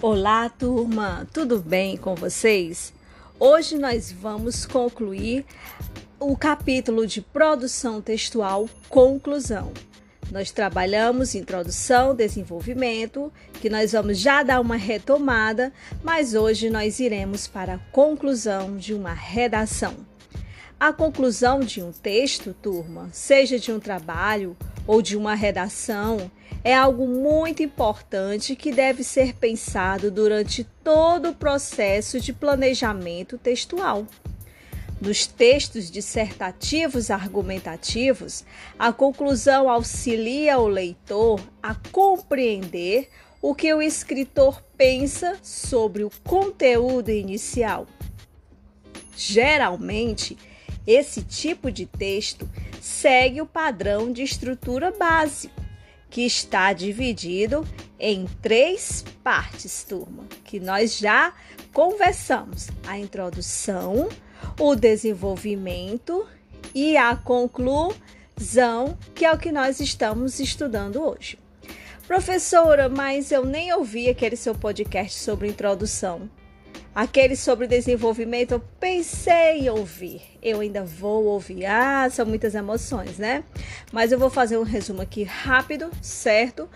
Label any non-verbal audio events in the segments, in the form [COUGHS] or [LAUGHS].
Olá, turma! Tudo bem com vocês? Hoje nós vamos concluir o capítulo de produção textual conclusão. Nós trabalhamos introdução, desenvolvimento, que nós vamos já dar uma retomada, mas hoje nós iremos para a conclusão de uma redação. A conclusão de um texto, turma, seja de um trabalho ou de uma redação, é algo muito importante que deve ser pensado durante todo o processo de planejamento textual. Nos textos dissertativos argumentativos, a conclusão auxilia o leitor a compreender o que o escritor pensa sobre o conteúdo inicial. Geralmente, esse tipo de texto segue o padrão de estrutura básico que está dividido em três partes, turma, que nós já conversamos: a introdução, o desenvolvimento e a conclusão, que é o que nós estamos estudando hoje. Professora, mas eu nem ouvi aquele seu podcast sobre introdução. Aquele sobre desenvolvimento, eu pensei em ouvir. Eu ainda vou ouvir. Ah, são muitas emoções, né? Mas eu vou fazer um resumo aqui rápido, certo?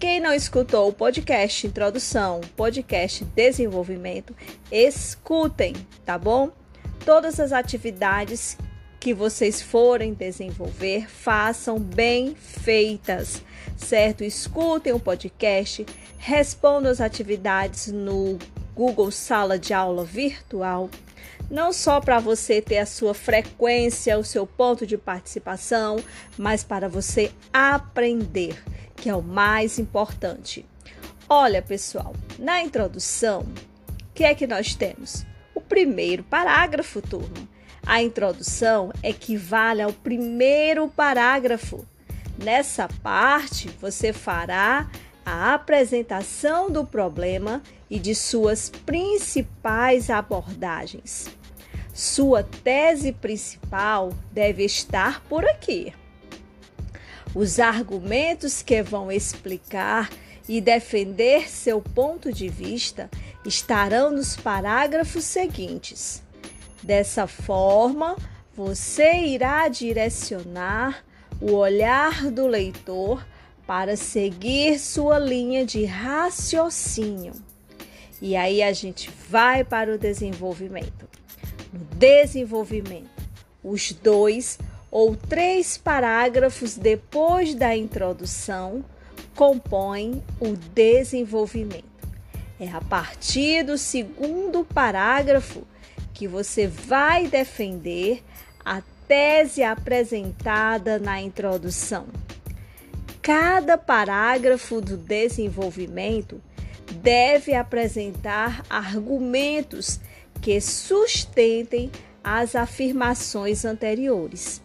Quem não escutou o podcast Introdução, podcast Desenvolvimento, escutem, tá bom? Todas as atividades que vocês forem desenvolver, façam bem feitas, certo? Escutem o podcast, respondam as atividades no Google Sala de Aula Virtual, não só para você ter a sua frequência, o seu ponto de participação, mas para você aprender, que é o mais importante. Olha, pessoal, na introdução, o que é que nós temos? O primeiro parágrafo, turma. A introdução equivale ao primeiro parágrafo. Nessa parte, você fará a apresentação do problema e de suas principais abordagens. Sua tese principal deve estar por aqui. Os argumentos que vão explicar e defender seu ponto de vista estarão nos parágrafos seguintes. Dessa forma, você irá direcionar o olhar do leitor para seguir sua linha de raciocínio. E aí a gente vai para o desenvolvimento. No desenvolvimento, os dois ou três parágrafos depois da introdução compõem o desenvolvimento. É a partir do segundo parágrafo que você vai defender a tese apresentada na introdução. Cada parágrafo do desenvolvimento deve apresentar argumentos que sustentem as afirmações anteriores.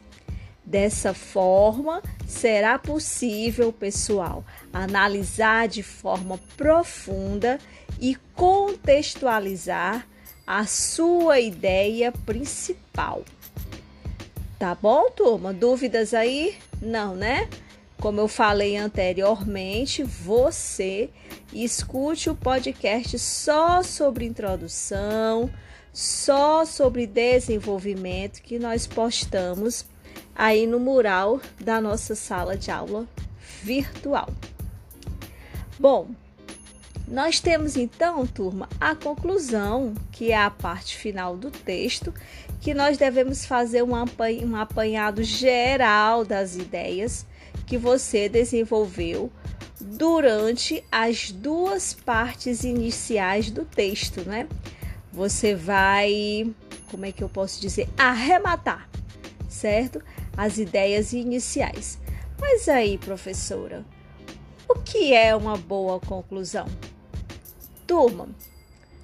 Dessa forma, será possível, pessoal, analisar de forma profunda e contextualizar a sua ideia principal. Tá bom, turma? Dúvidas aí? Não, né? Como eu falei anteriormente, você escute o podcast só sobre introdução, só sobre desenvolvimento que nós postamos aí no mural da nossa sala de aula virtual. Bom, nós temos então, turma, a conclusão, que é a parte final do texto, que nós devemos fazer um apanhado geral das ideias que você desenvolveu durante as duas partes iniciais do texto, né? Você vai, como é que eu posso dizer, arrematar, certo? As ideias iniciais. Mas aí, professora, o que é uma boa conclusão? Turma,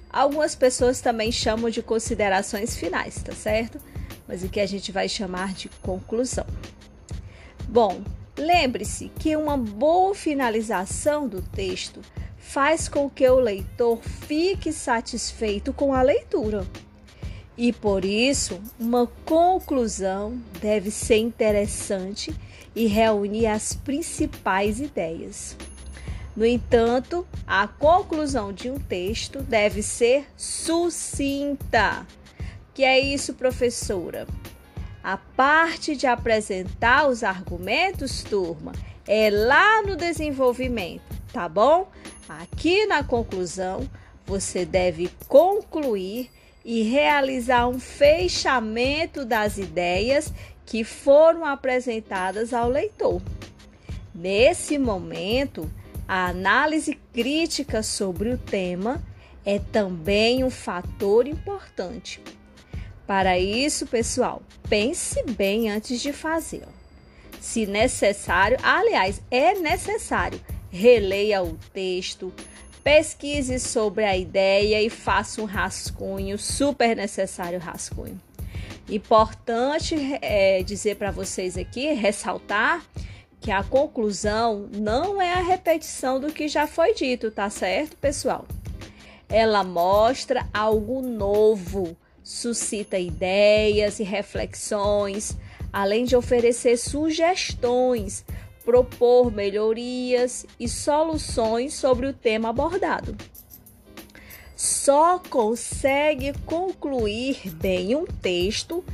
algumas pessoas também chamam de considerações finais, tá certo? Mas o que a gente vai chamar de conclusão. Bom, Lembre-se que uma boa finalização do texto faz com que o leitor fique satisfeito com a leitura. E por isso, uma conclusão deve ser interessante e reunir as principais ideias. No entanto, a conclusão de um texto deve ser sucinta. Que é isso, professora? A parte de apresentar os argumentos, turma, é lá no desenvolvimento, tá bom? Aqui na conclusão, você deve concluir e realizar um fechamento das ideias que foram apresentadas ao leitor. Nesse momento, a análise crítica sobre o tema é também um fator importante. Para isso, pessoal, pense bem antes de fazer. Se necessário, aliás, é necessário, releia o texto, pesquise sobre a ideia e faça um rascunho, super necessário rascunho. Importante é, dizer para vocês aqui, ressaltar que a conclusão não é a repetição do que já foi dito, tá certo, pessoal? Ela mostra algo novo, suscita ideias e reflexões, além de oferecer sugestões, propor melhorias e soluções sobre o tema abordado. Só consegue concluir bem um texto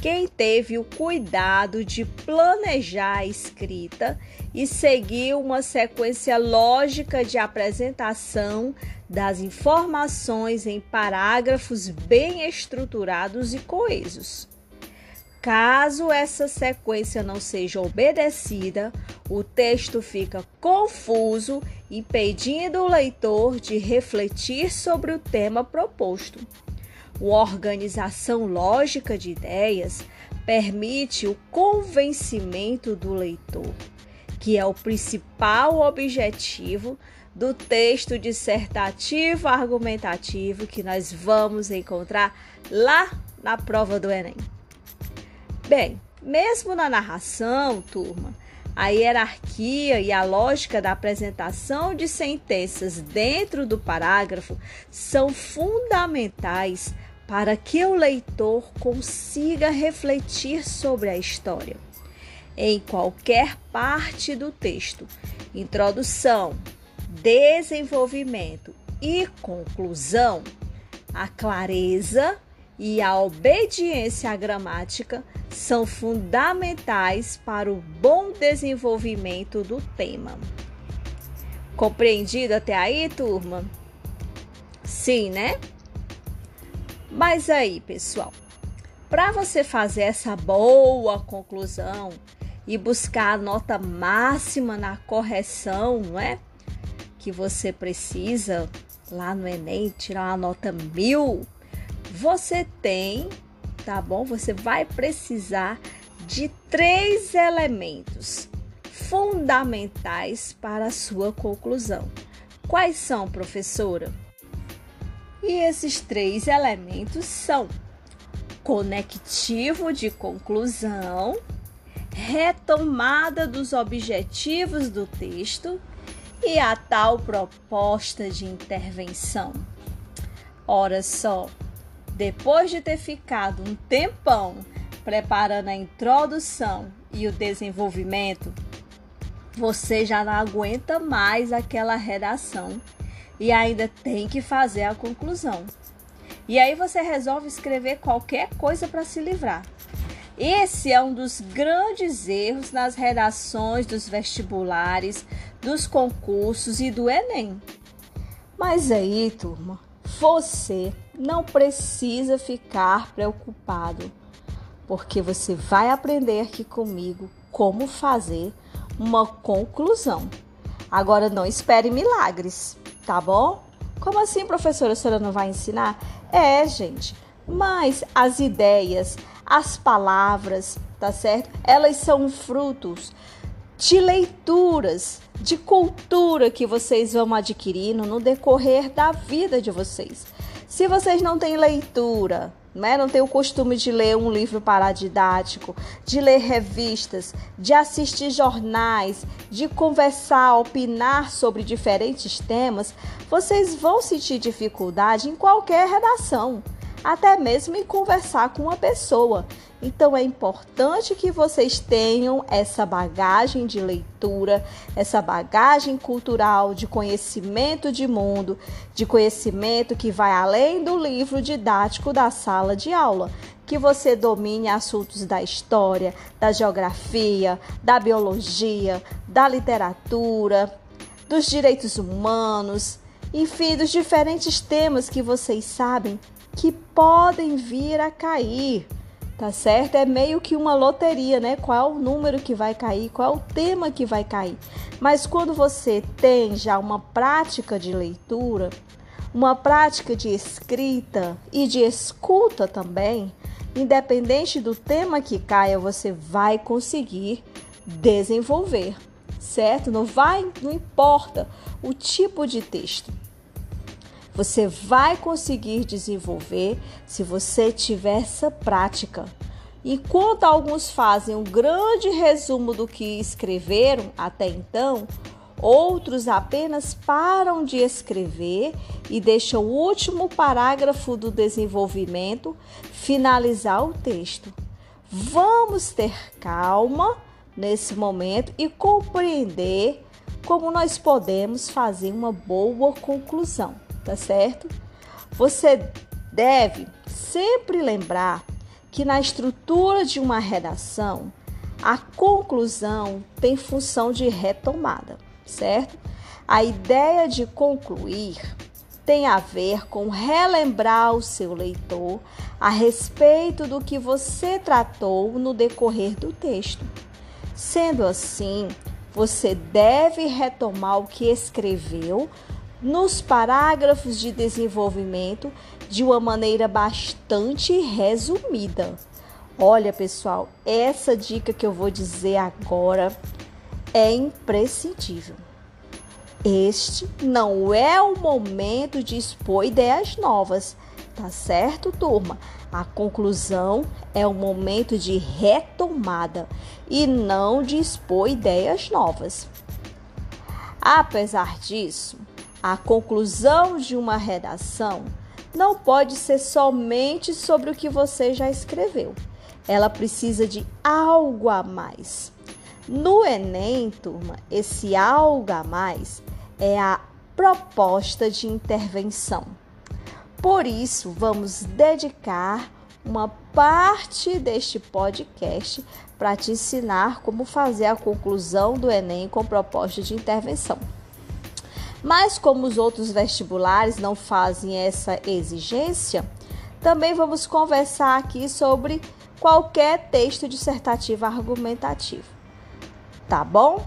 quem teve o cuidado de planejar a escrita e seguir uma sequência lógica de apresentação das informações em parágrafos bem estruturados e coesos. Caso essa sequência não seja obedecida, o texto fica confuso, impedindo o leitor de refletir sobre o tema proposto. Uma organização lógica de ideias permite o convencimento do leitor, que é o principal objetivo do texto dissertativo argumentativo que nós vamos encontrar lá na prova do Enem. Bem, mesmo na narração, turma, a hierarquia e a lógica da apresentação de sentenças dentro do parágrafo são fundamentais para que o leitor consiga refletir sobre a história. Em qualquer parte do texto, introdução, desenvolvimento e conclusão, a clareza e a obediência à gramática são fundamentais para o bom desenvolvimento do tema. Compreendido até aí, turma? Sim, né? Mas aí, pessoal, para você fazer essa boa conclusão e buscar a nota máxima na correção, não é? Que você precisa lá no Enem tirar a nota mil, você tem, tá bom? Você vai precisar de três elementos fundamentais para a sua conclusão. Quais são, professora? E esses três elementos são conectivo de conclusão, retomada dos objetivos do texto e a tal proposta de intervenção. Ora só, depois de ter ficado um tempão preparando a introdução e o desenvolvimento, você já não aguenta mais aquela redação e ainda tem que fazer a conclusão. E aí você resolve escrever qualquer coisa para se livrar. Esse é um dos grandes erros nas redações dos vestibulares, dos concursos e do Enem. Mas aí, turma, você não precisa ficar preocupado, porque você vai aprender aqui comigo como fazer uma conclusão. Agora não espere milagres tá bom? Como assim, professora, a senhora não vai ensinar? É, gente, mas as ideias, as palavras, tá certo? Elas são frutos de leituras, de cultura que vocês vão adquirindo no decorrer da vida de vocês. Se vocês não têm leitura, né? não tem o costume de ler um livro paradidático, de ler revistas, de assistir jornais, de conversar, opinar sobre diferentes temas, vocês vão sentir dificuldade em qualquer redação. até mesmo em conversar com uma pessoa. Então é importante que vocês tenham essa bagagem de leitura, essa bagagem cultural, de conhecimento de mundo, de conhecimento que vai além do livro didático da sala de aula. Que você domine assuntos da história, da geografia, da biologia, da literatura, dos direitos humanos, enfim, dos diferentes temas que vocês sabem que podem vir a cair, tá certo? É meio que uma loteria, né? Qual o número que vai cair, qual o tema que vai cair. Mas quando você tem já uma prática de leitura, uma prática de escrita e de escuta também, independente do tema que caia, você vai conseguir desenvolver, certo? Não vai, não importa o tipo de texto. Você vai conseguir desenvolver se você tiver essa prática. Enquanto alguns fazem um grande resumo do que escreveram até então, outros apenas param de escrever e deixam o último parágrafo do desenvolvimento finalizar o texto. Vamos ter calma nesse momento e compreender como nós podemos fazer uma boa conclusão tá certo? Você deve sempre lembrar que na estrutura de uma redação, a conclusão tem função de retomada, certo? A ideia de concluir tem a ver com relembrar o seu leitor a respeito do que você tratou no decorrer do texto. Sendo assim, você deve retomar o que escreveu nos parágrafos de desenvolvimento de uma maneira bastante resumida. Olha, pessoal, essa dica que eu vou dizer agora é imprescindível. Este não é o momento de expor ideias novas, tá certo, turma? A conclusão é o momento de retomada e não de expor ideias novas. Apesar disso, a conclusão de uma redação não pode ser somente sobre o que você já escreveu. Ela precisa de algo a mais. No Enem, turma, esse algo a mais é a proposta de intervenção. Por isso, vamos dedicar uma parte deste podcast para te ensinar como fazer a conclusão do Enem com proposta de intervenção. Mas como os outros vestibulares não fazem essa exigência, também vamos conversar aqui sobre qualquer texto dissertativo argumentativo. Tá bom?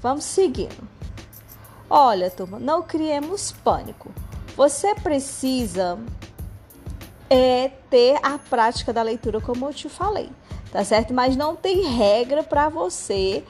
Vamos seguindo. Olha, turma, não criemos pânico. Você precisa é, ter a prática da leitura, como eu te falei, tá certo? Mas não tem regra para você,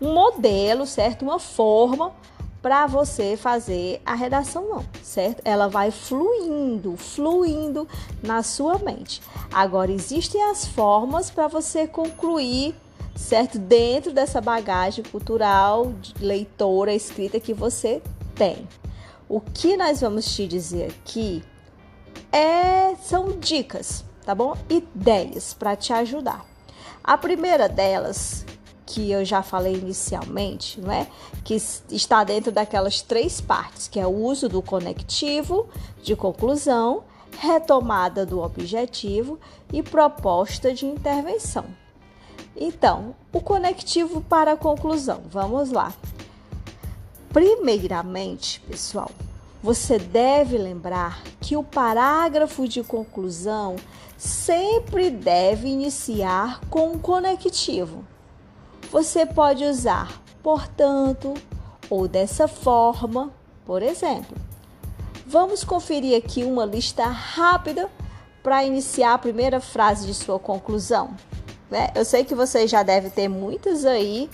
um modelo, certo? Uma forma para você fazer a redação não, certo? Ela vai fluindo, fluindo na sua mente. Agora existem as formas para você concluir, certo? Dentro dessa bagagem cultural, leitora, escrita que você tem. O que nós vamos te dizer aqui é são dicas, tá bom? Ideias para te ajudar. A primeira delas, que eu já falei inicialmente, não é? que está dentro daquelas três partes, que é o uso do conectivo de conclusão, retomada do objetivo e proposta de intervenção. Então, o conectivo para a conclusão, vamos lá. Primeiramente, pessoal, você deve lembrar que o parágrafo de conclusão sempre deve iniciar com um conectivo você pode usar portanto ou dessa forma, por exemplo. Vamos conferir aqui uma lista rápida para iniciar a primeira frase de sua conclusão. Né? Eu sei que você já deve ter muitas aí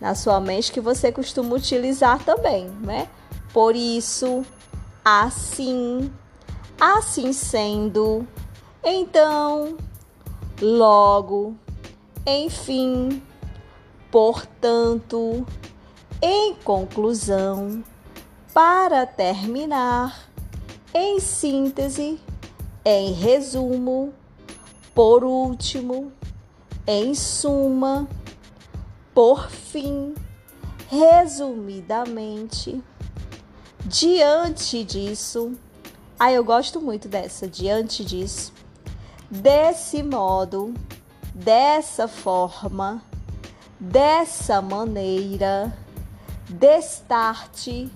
na sua mente que você costuma utilizar também, né? Por isso, assim, assim sendo, então, logo, enfim, Portanto, em conclusão, para terminar, em síntese, em resumo, por último, em suma, por fim, resumidamente. Diante disso, ah, eu gosto muito dessa, diante disso. Desse modo, dessa forma, dessa maneira, destarte,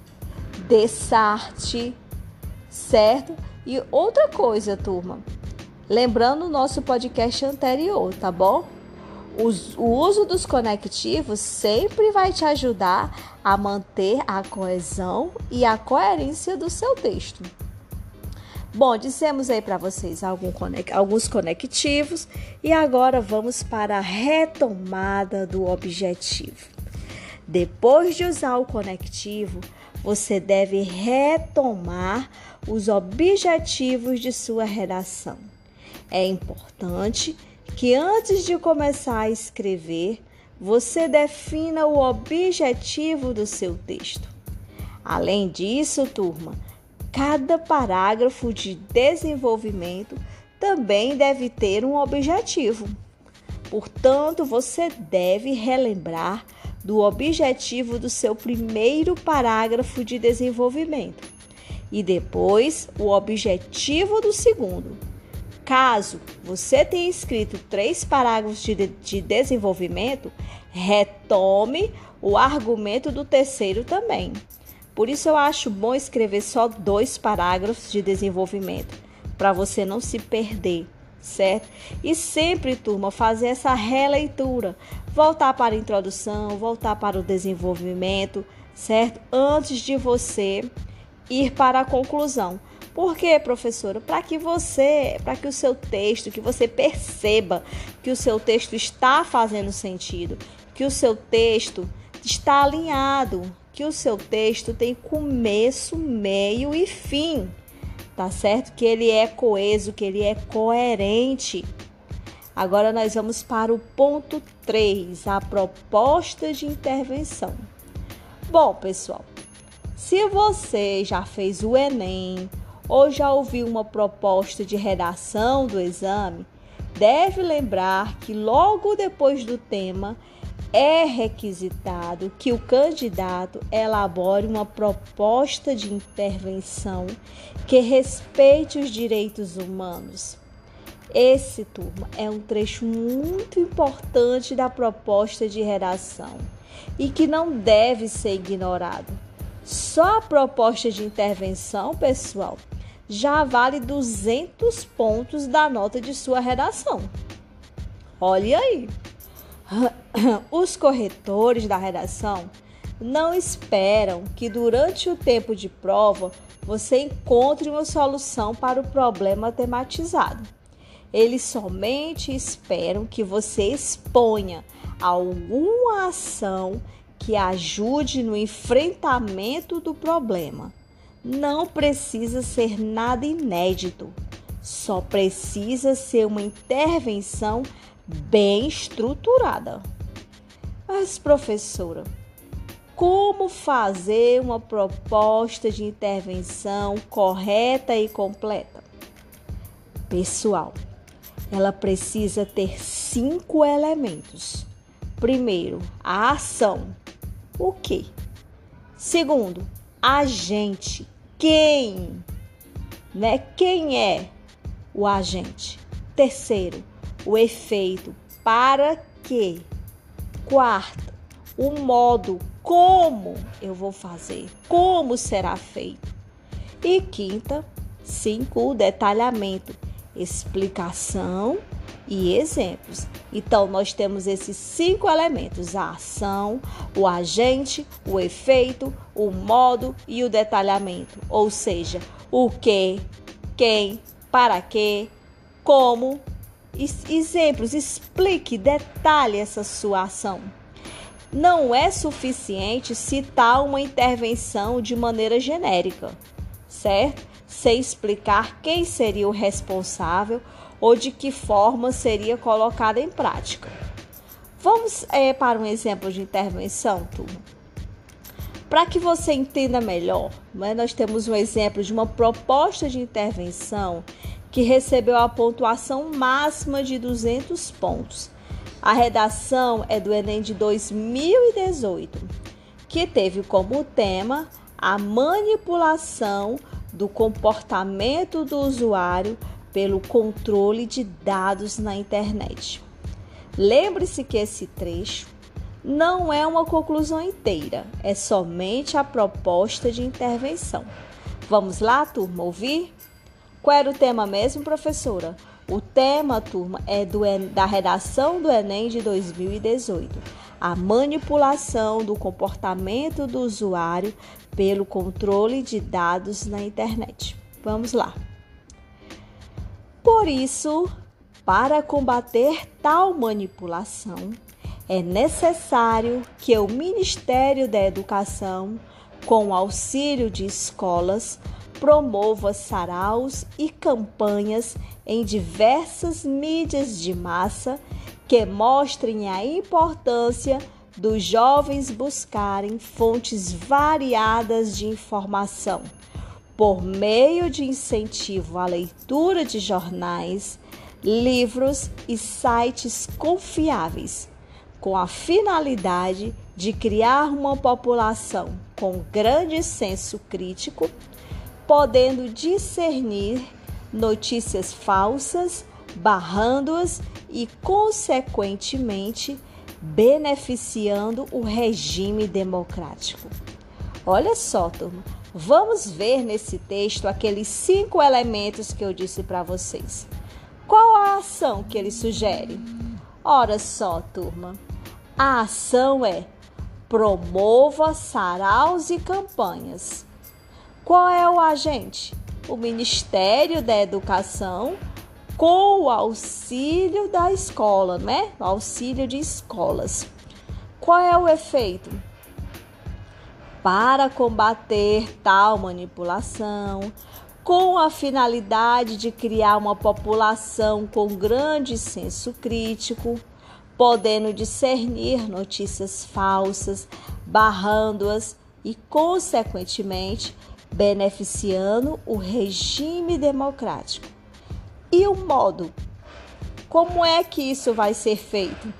dessarte, certo? E outra coisa, turma, lembrando o nosso podcast anterior, tá bom? o uso dos conectivos sempre vai te ajudar a manter a coesão e a coerência do seu texto. Bom, dissemos aí para vocês alguns conectivos e agora vamos para a retomada do objetivo. Depois de usar o conectivo, você deve retomar os objetivos de sua redação. É importante que antes de começar a escrever, você defina o objetivo do seu texto. Além disso, turma, cada parágrafo de desenvolvimento também deve ter um objetivo. Portanto, você deve relembrar do objetivo do seu primeiro parágrafo de desenvolvimento e depois o objetivo do segundo. Caso você tenha escrito três parágrafos de, de desenvolvimento, retome o argumento do terceiro também. Por isso eu acho bom escrever só dois parágrafos de desenvolvimento, para você não se perder, certo? E sempre, turma, fazer essa releitura, voltar para a introdução, voltar para o desenvolvimento, certo? Antes de você ir para a conclusão. Por quê, professora? Para que você, para que o seu texto, que você perceba que o seu texto está fazendo sentido, que o seu texto está alinhado, que o seu texto tem começo, meio e fim. Tá certo? Que ele é coeso, que ele é coerente. Agora nós vamos para o ponto 3, a proposta de intervenção. Bom, pessoal, se você já fez o Enem, ou já ouviu uma proposta de redação do exame, deve lembrar que logo depois do tema é requisitado que o candidato elabore uma proposta de intervenção que respeite os direitos humanos. Esse, turma, é um trecho muito importante da proposta de redação e que não deve ser ignorado. Só a proposta de intervenção, pessoal, já vale 200 pontos da nota de sua redação. Olhe aí. [COUGHS] Os corretores da redação não esperam que durante o tempo de prova você encontre uma solução para o problema tematizado. Eles somente esperam que você exponha alguma ação que ajude no enfrentamento do problema. Não precisa ser nada inédito, só precisa ser uma intervenção bem estruturada. Mas, professora, como fazer uma proposta de intervenção correta e completa? Pessoal, ela precisa ter cinco elementos. Primeiro, a ação. O que? Segundo, agente quem, né? Quem é o agente? Terceiro, o efeito. Para quê? Quarto, o modo como eu vou fazer, como será feito. E quinta, cinco, o detalhamento, explicação e exemplos. Então, nós temos esses cinco elementos: a ação, o agente, o efeito, o modo e o detalhamento. Ou seja, o que, quem, para quê, como. Exemplos, explique, detalhe essa sua ação. Não é suficiente citar uma intervenção de maneira genérica, certo? Sem explicar quem seria o responsável ou de que forma seria colocada em prática. Vamos é, para um exemplo de intervenção, turma. Para que você entenda melhor, né, nós temos um exemplo de uma proposta de intervenção que recebeu a pontuação máxima de 200 pontos. A redação é do Enem de 2018, que teve como tema a manipulação do comportamento do usuário pelo controle de dados na internet. Lembre-se que esse trecho não é uma conclusão inteira, é somente a proposta de intervenção. Vamos lá, turma, ouvir? Qual era o tema mesmo, professora? O tema, turma, é do, da redação do Enem de 2018. A manipulação do comportamento do usuário pelo controle de dados na internet. Vamos lá. Por isso, para combater tal manipulação, é necessário que o Ministério da Educação, com auxílio de escolas, promova saraus e campanhas em diversas mídias de massa que mostrem a importância dos jovens buscarem fontes variadas de informação. Por meio de incentivo à leitura de jornais, livros e sites confiáveis, com a finalidade de criar uma população com grande senso crítico podendo discernir notícias falsas, barrando-as e, consequentemente, beneficiando o regime democrático. Olha só, turma, vamos ver nesse texto aqueles cinco elementos que eu disse para vocês. Qual a ação que ele sugere? Ora só, turma, a ação é promova saraus e campanhas qual é o agente? O Ministério da Educação com o auxílio da escola, né? O auxílio de escolas. Qual é o efeito? Para combater tal manipulação, com a finalidade de criar uma população com grande senso crítico, podendo discernir notícias falsas, barrando-as e, consequentemente, beneficiando o regime democrático. E o modo? Como é que isso vai ser feito?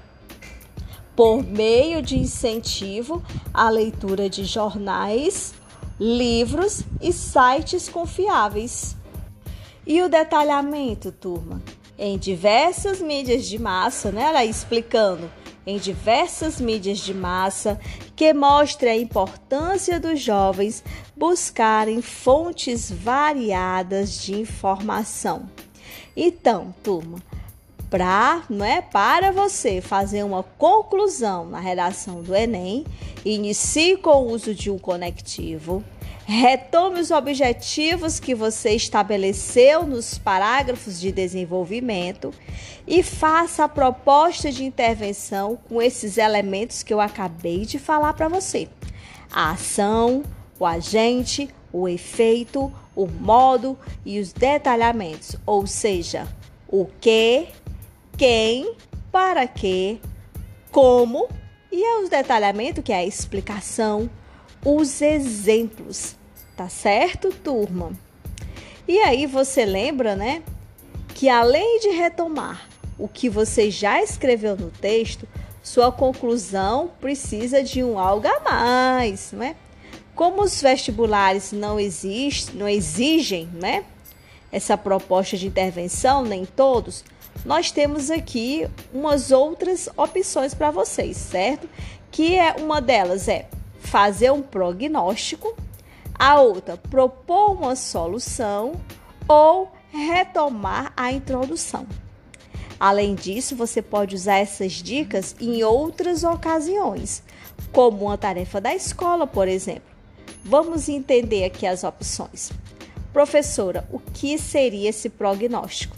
Por meio de incentivo à leitura de jornais, livros e sites confiáveis. E o detalhamento, turma? Em diversas mídias de massa, né? Ela explicando em diversas mídias de massa que mostre a importância dos jovens buscarem fontes variadas de informação. Então, turma, para, não é, para você fazer uma conclusão na redação do Enem, inicie com o uso de um conectivo Retome os objetivos que você estabeleceu nos parágrafos de desenvolvimento e faça a proposta de intervenção com esses elementos que eu acabei de falar para você: a ação, o agente, o efeito, o modo e os detalhamentos, ou seja, o que, quem, para que, como e os detalhamentos, que é a explicação os exemplos, tá certo, turma? E aí você lembra, né, que além de retomar o que você já escreveu no texto, sua conclusão precisa de um algo a mais, né? Como os vestibulares não existem, não exigem, né, essa proposta de intervenção, nem todos, nós temos aqui umas outras opções para vocês, certo? Que é uma delas é fazer um prognóstico, a outra propor uma solução ou retomar a introdução. Além disso, você pode usar essas dicas em outras ocasiões, como uma tarefa da escola, por exemplo. Vamos entender aqui as opções. Professora, o que seria esse prognóstico?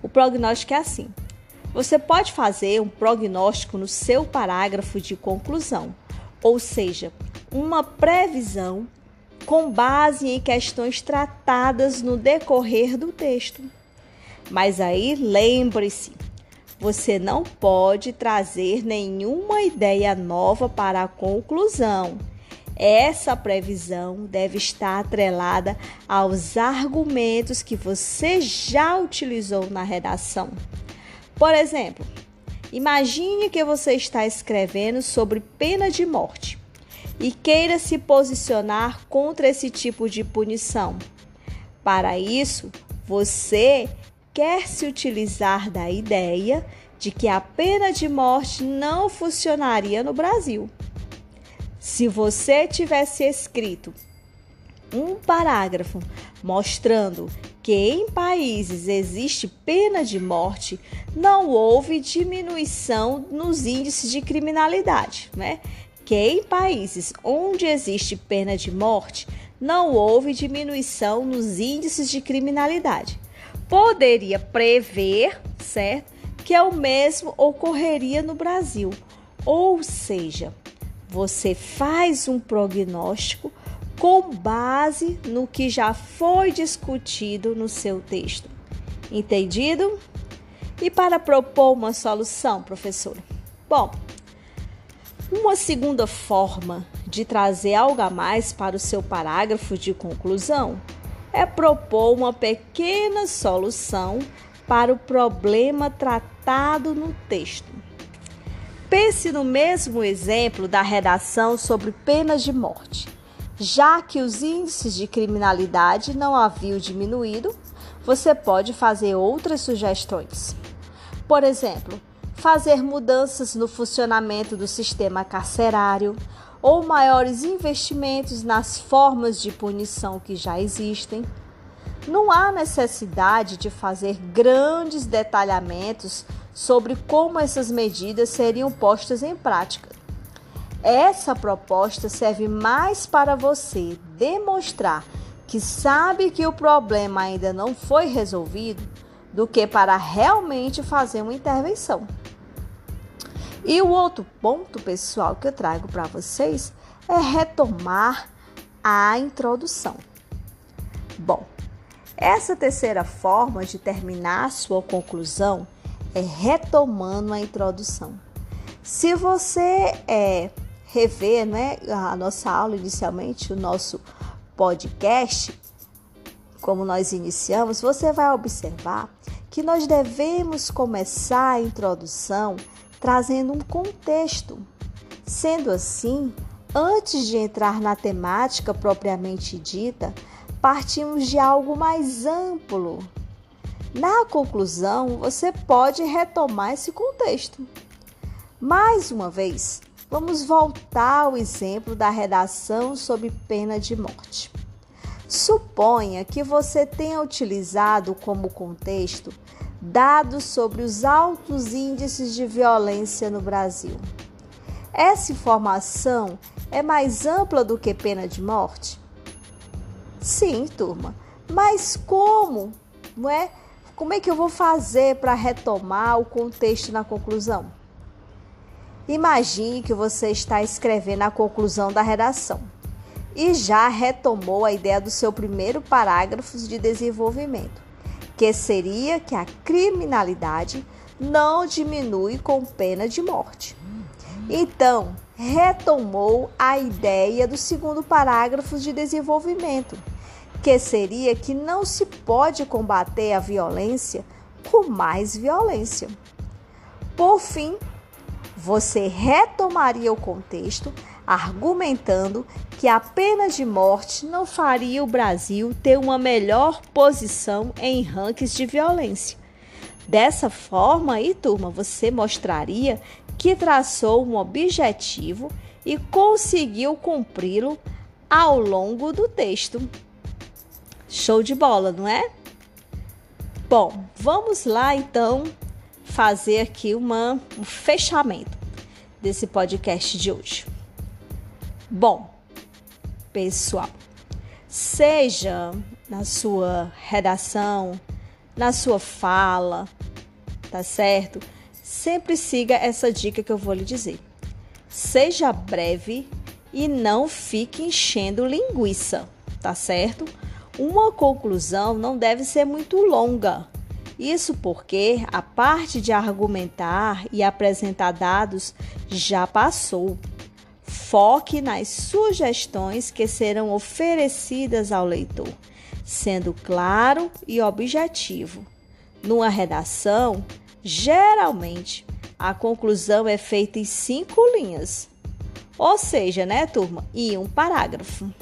O prognóstico é assim: você pode fazer um prognóstico no seu parágrafo de conclusão ou seja, uma previsão com base em questões tratadas no decorrer do texto. Mas aí lembre-se, você não pode trazer nenhuma ideia nova para a conclusão. Essa previsão deve estar atrelada aos argumentos que você já utilizou na redação. Por exemplo, imagine que você está escrevendo sobre pena de morte e queira se posicionar contra esse tipo de punição. Para isso, você quer se utilizar da ideia de que a pena de morte não funcionaria no Brasil. Se você tivesse escrito um parágrafo mostrando que em países existe pena de morte, não houve diminuição nos índices de criminalidade, né? Que em países onde existe pena de morte, não houve diminuição nos índices de criminalidade. Poderia prever, certo, que é o mesmo ocorreria no Brasil. Ou seja, você faz um prognóstico com base no que já foi discutido no seu texto. Entendido? E para propor uma solução, professor? Bom, uma segunda forma de trazer algo a mais para o seu parágrafo de conclusão é propor uma pequena solução para o problema tratado no texto. Pense no mesmo exemplo da redação sobre penas de morte. Já que os índices de criminalidade não haviam diminuído, você pode fazer outras sugestões. Por exemplo, fazer mudanças no funcionamento do sistema carcerário ou maiores investimentos nas formas de punição que já existem. Não há necessidade de fazer grandes detalhamentos sobre como essas medidas seriam postas em prática. Essa proposta serve mais para você demonstrar que sabe que o problema ainda não foi resolvido do que para realmente fazer uma intervenção. E o outro ponto, pessoal, que eu trago para vocês é retomar a introdução. Bom, essa terceira forma de terminar sua conclusão é retomando a introdução. Se você é, rever né, a nossa aula inicialmente, o nosso podcast, como nós iniciamos, você vai observar que nós devemos começar a introdução trazendo um contexto. Sendo assim, antes de entrar na temática propriamente dita, partimos de algo mais amplo na conclusão, você pode retomar esse contexto. Mais uma vez, vamos voltar ao exemplo da redação sob pena de morte. Suponha que você tenha utilizado como contexto dados sobre os altos índices de violência no Brasil. Essa informação é mais ampla do que pena de morte? Sim, turma. Mas como? Não é? Como é que eu vou fazer para retomar o contexto na conclusão? Imagine que você está escrevendo a conclusão da redação e já retomou a ideia do seu primeiro parágrafo de desenvolvimento, que seria que a criminalidade não diminui com pena de morte. Então, retomou a ideia do segundo parágrafo de desenvolvimento que seria que não se pode combater a violência com mais violência. Por fim, você retomaria o contexto argumentando que a pena de morte não faria o Brasil ter uma melhor posição em rankings de violência. Dessa forma, aí, turma, você mostraria que traçou um objetivo e conseguiu cumpri-lo ao longo do texto. Show de bola, não é? Bom, vamos lá então fazer aqui uma, um fechamento desse podcast de hoje. Bom, pessoal, seja na sua redação, na sua fala, tá certo? Sempre siga essa dica que eu vou lhe dizer. Seja breve e não fique enchendo linguiça, tá certo? Uma conclusão não deve ser muito longa. Isso porque a parte de argumentar e apresentar dados já passou. Foque nas sugestões que serão oferecidas ao leitor, sendo claro e objetivo. Numa redação, geralmente a conclusão é feita em cinco linhas, ou seja, né, turma, em um parágrafo.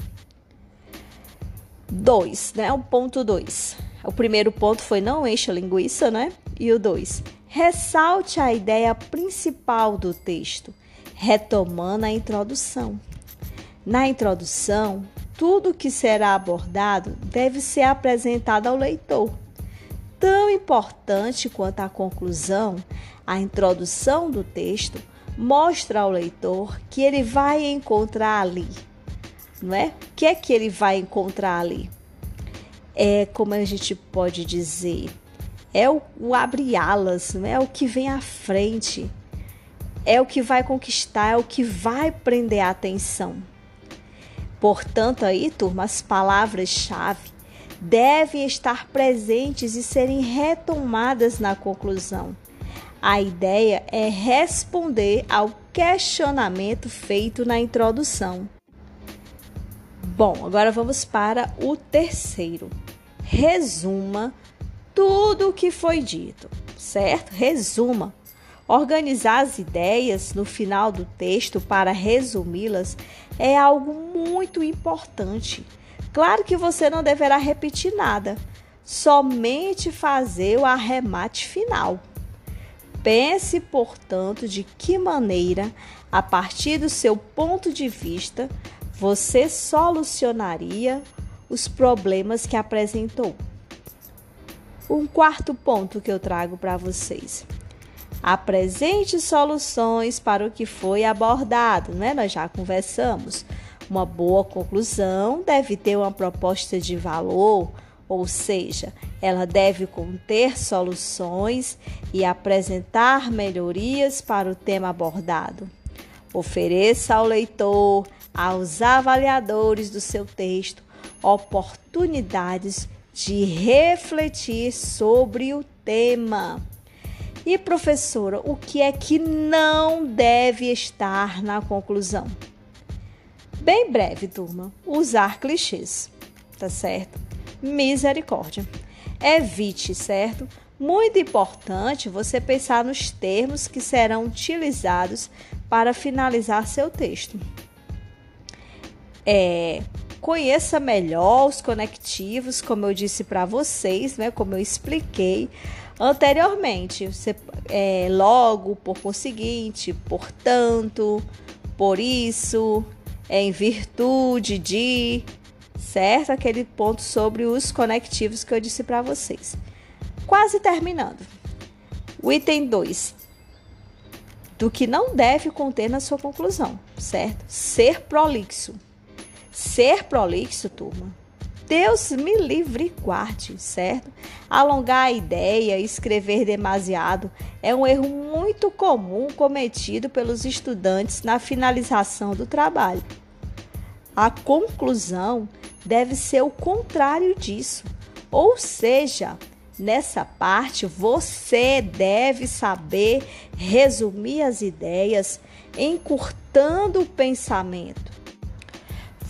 2, né? O ponto 2. O primeiro ponto foi não encha linguiça, né? E o 2, ressalte a ideia principal do texto, retomando a introdução. Na introdução, tudo que será abordado deve ser apresentado ao leitor. Tão importante quanto a conclusão, a introdução do texto mostra ao leitor que ele vai encontrar ali não é? O que é que ele vai encontrar ali? É como a gente pode dizer, é o, o abre-alas, não é? é o que vem à frente, é o que vai conquistar, é o que vai prender a atenção. Portanto, aí, turma, as palavras-chave devem estar presentes e serem retomadas na conclusão. A ideia é responder ao questionamento feito na introdução. Bom, agora vamos para o terceiro. Resuma tudo o que foi dito, certo? Resuma. Organizar as ideias no final do texto para resumi-las é algo muito importante. Claro que você não deverá repetir nada, somente fazer o arremate final. Pense, portanto, de que maneira, a partir do seu ponto de vista, você solucionaria os problemas que apresentou. Um quarto ponto que eu trago para vocês. Apresente soluções para o que foi abordado, né? Nós já conversamos. Uma boa conclusão deve ter uma proposta de valor, ou seja, ela deve conter soluções e apresentar melhorias para o tema abordado. Ofereça ao leitor aos avaliadores do seu texto oportunidades de refletir sobre o tema. E professora, o que é que não deve estar na conclusão? Bem breve, turma. Usar clichês, tá certo? Misericórdia. Evite, certo? Muito importante você pensar nos termos que serão utilizados para finalizar seu texto é, conheça melhor os conectivos, como eu disse para vocês, né, como eu expliquei anteriormente. Você, é, logo, por conseguinte, portanto, por isso, em virtude de, certo? Aquele ponto sobre os conectivos que eu disse para vocês. Quase terminando. O item 2. Do que não deve conter na sua conclusão, certo? Ser prolixo. Ser prolixo, turma. Deus me livre e guarde, certo? Alongar a ideia, escrever demasiado é um erro muito comum cometido pelos estudantes na finalização do trabalho. A conclusão deve ser o contrário disso, ou seja, nessa parte você deve saber resumir as ideias, encurtando o pensamento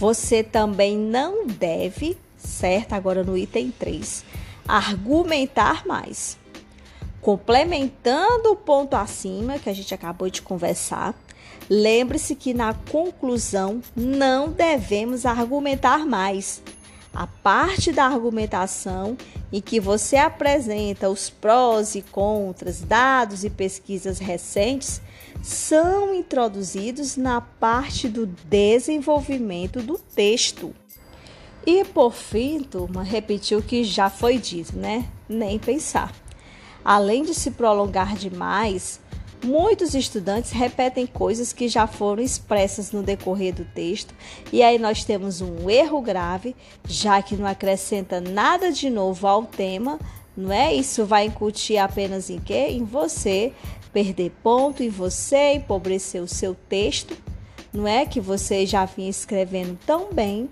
você também não deve, certo? Agora no item 3, argumentar mais. Complementando o ponto acima que a gente acabou de conversar, lembre-se que na conclusão não devemos argumentar mais. A parte da argumentação em que você apresenta os prós e contras, dados e pesquisas recentes, são introduzidos na parte do desenvolvimento do texto. E por fim, turma, repetir o que já foi dito, né? Nem pensar. Além de se prolongar demais, muitos estudantes repetem coisas que já foram expressas no decorrer do texto, e aí nós temos um erro grave, já que não acrescenta nada de novo ao tema, não é? Isso vai incutir apenas em quê? Em você perder ponto em você, empobrecer o seu texto, não é que você já vinha escrevendo tão bem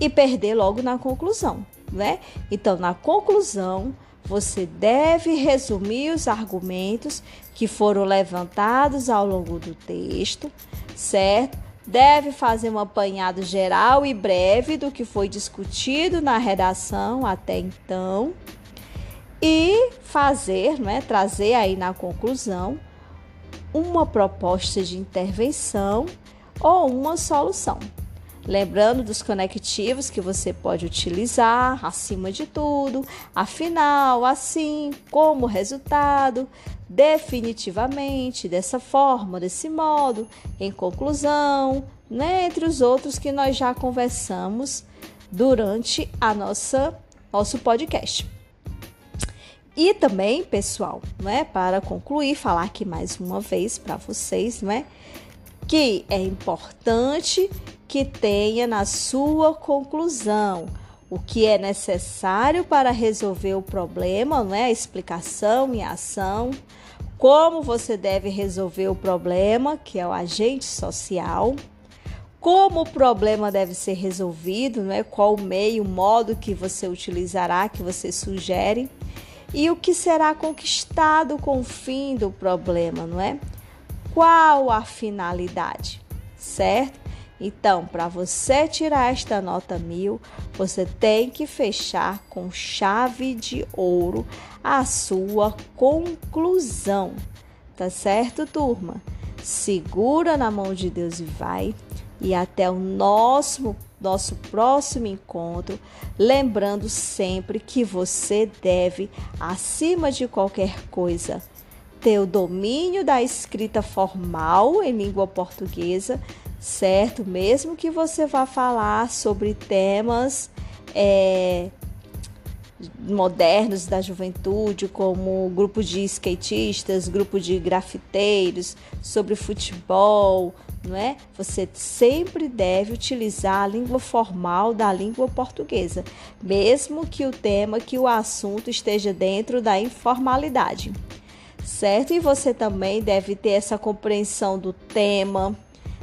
e perder logo na conclusão, né? Então, na conclusão, você deve resumir os argumentos que foram levantados ao longo do texto, certo? deve fazer um apanhado geral e breve do que foi discutido na redação até então e fazer, né, trazer aí na conclusão uma proposta de intervenção ou uma solução. Lembrando dos conectivos que você pode utilizar, acima de tudo, afinal, assim, como resultado, definitivamente, dessa forma, desse modo, em conclusão, né, entre os outros que nós já conversamos durante a nossa nosso podcast. E também, pessoal, né, para concluir, falar aqui mais uma vez para vocês, né, que é importante que tenha na sua conclusão o que é necessário para resolver o problema, né? explicação e ação, como você deve resolver o problema, que é o agente social, como o problema deve ser resolvido, né? qual o meio, o modo que você utilizará, que você sugere, e o que será conquistado com o fim do problema, não é? Qual a finalidade, certo? Então, para você tirar esta nota mil, você tem que fechar com chave de ouro a sua conclusão. Tá certo, turma? Segura na mão de Deus e vai. E até o nosso, nosso próximo encontro. Lembrando sempre que você deve, acima de qualquer coisa, ter o domínio da escrita formal em língua portuguesa certo? Mesmo que você vá falar sobre temas é, modernos da juventude, como grupo de skatistas, grupo de grafiteiros, sobre futebol, não é? Você sempre deve utilizar a língua formal da língua portuguesa, mesmo que o tema, que o assunto esteja dentro da informalidade. Certo? E você também deve ter essa compreensão do tema,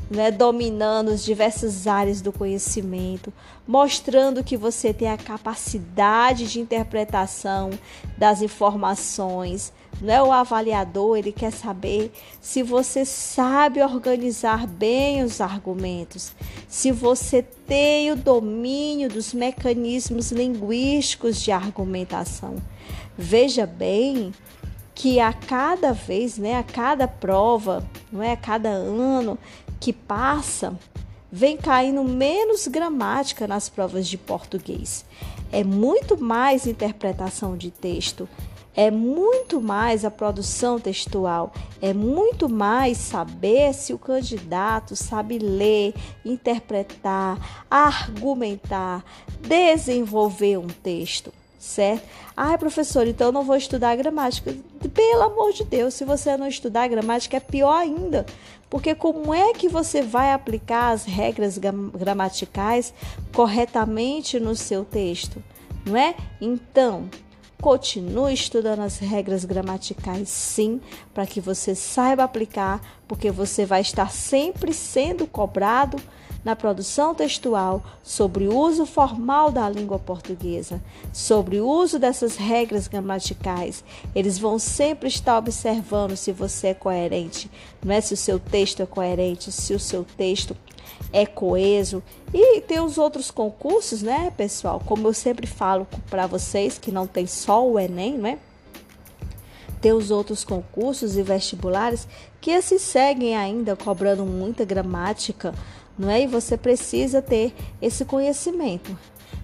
né, dominando as diversas áreas do conhecimento, mostrando que você tem a capacidade de interpretação das informações. Né? O avaliador ele quer saber se você sabe organizar bem os argumentos, se você tem o domínio dos mecanismos linguísticos de argumentação. Veja bem que a cada vez, né, a cada prova, não é, a cada ano, que passa, vem caindo menos gramática nas provas de português. É muito mais interpretação de texto, é muito mais a produção textual, é muito mais saber se o candidato sabe ler, interpretar, argumentar, desenvolver um texto certo? Ah, professor, então eu não vou estudar gramática. Pelo amor de Deus, se você não estudar gramática é pior ainda, porque como é que você vai aplicar as regras gramaticais corretamente no seu texto, não é? Então, continue estudando as regras gramaticais, sim, para que você saiba aplicar, porque você vai estar sempre sendo cobrado na produção textual sobre o uso formal da língua portuguesa, sobre o uso dessas regras gramaticais. Eles vão sempre estar observando se você é coerente, não é se o seu texto é coerente, se o seu texto é coeso. E tem os outros concursos, né, pessoal? Como eu sempre falo para vocês, que não tem só o Enem, né? Tem os outros concursos e vestibulares que se seguem ainda cobrando muita gramática, não é? E você precisa ter esse conhecimento.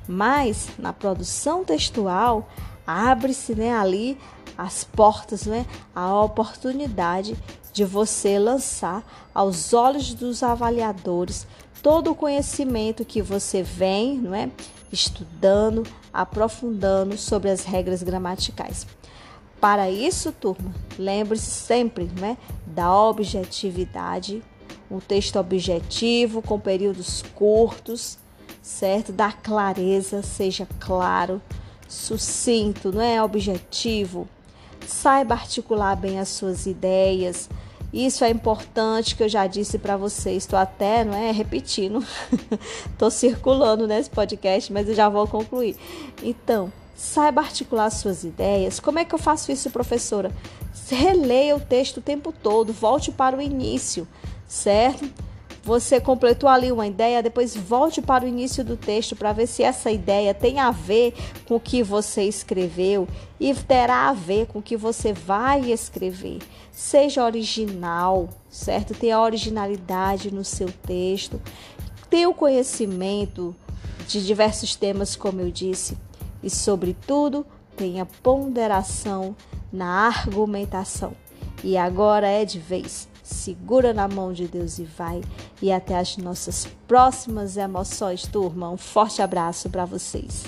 Mas na produção textual abre-se, né, ali as portas, né, a oportunidade de você lançar aos olhos dos avaliadores todo o conhecimento que você vem, não é, estudando, aprofundando sobre as regras gramaticais. Para isso, turma, lembre-se sempre, né, da objetividade um texto objetivo, com períodos curtos, certo? Da clareza, seja claro, sucinto, não é objetivo. Saiba articular bem as suas ideias. Isso é importante que eu já disse para vocês. Estou até, não é, repetindo. [LAUGHS] Estou circulando nesse podcast, mas eu já vou concluir. Então, saiba articular suas ideias. Como é que eu faço isso, professora? Releia o texto o tempo todo, volte para o início certo? Você completou ali uma ideia, depois volte para o início do texto para ver se essa ideia tem a ver com o que você escreveu e terá a ver com o que você vai escrever. Seja original, certo? Tenha originalidade no seu texto. Tenha o conhecimento de diversos temas, como eu disse, e, sobretudo, tenha ponderação na argumentação. E agora é de vez segura na mão de Deus e vai. E até as nossas próximas emoções, turma. Um forte abraço para vocês.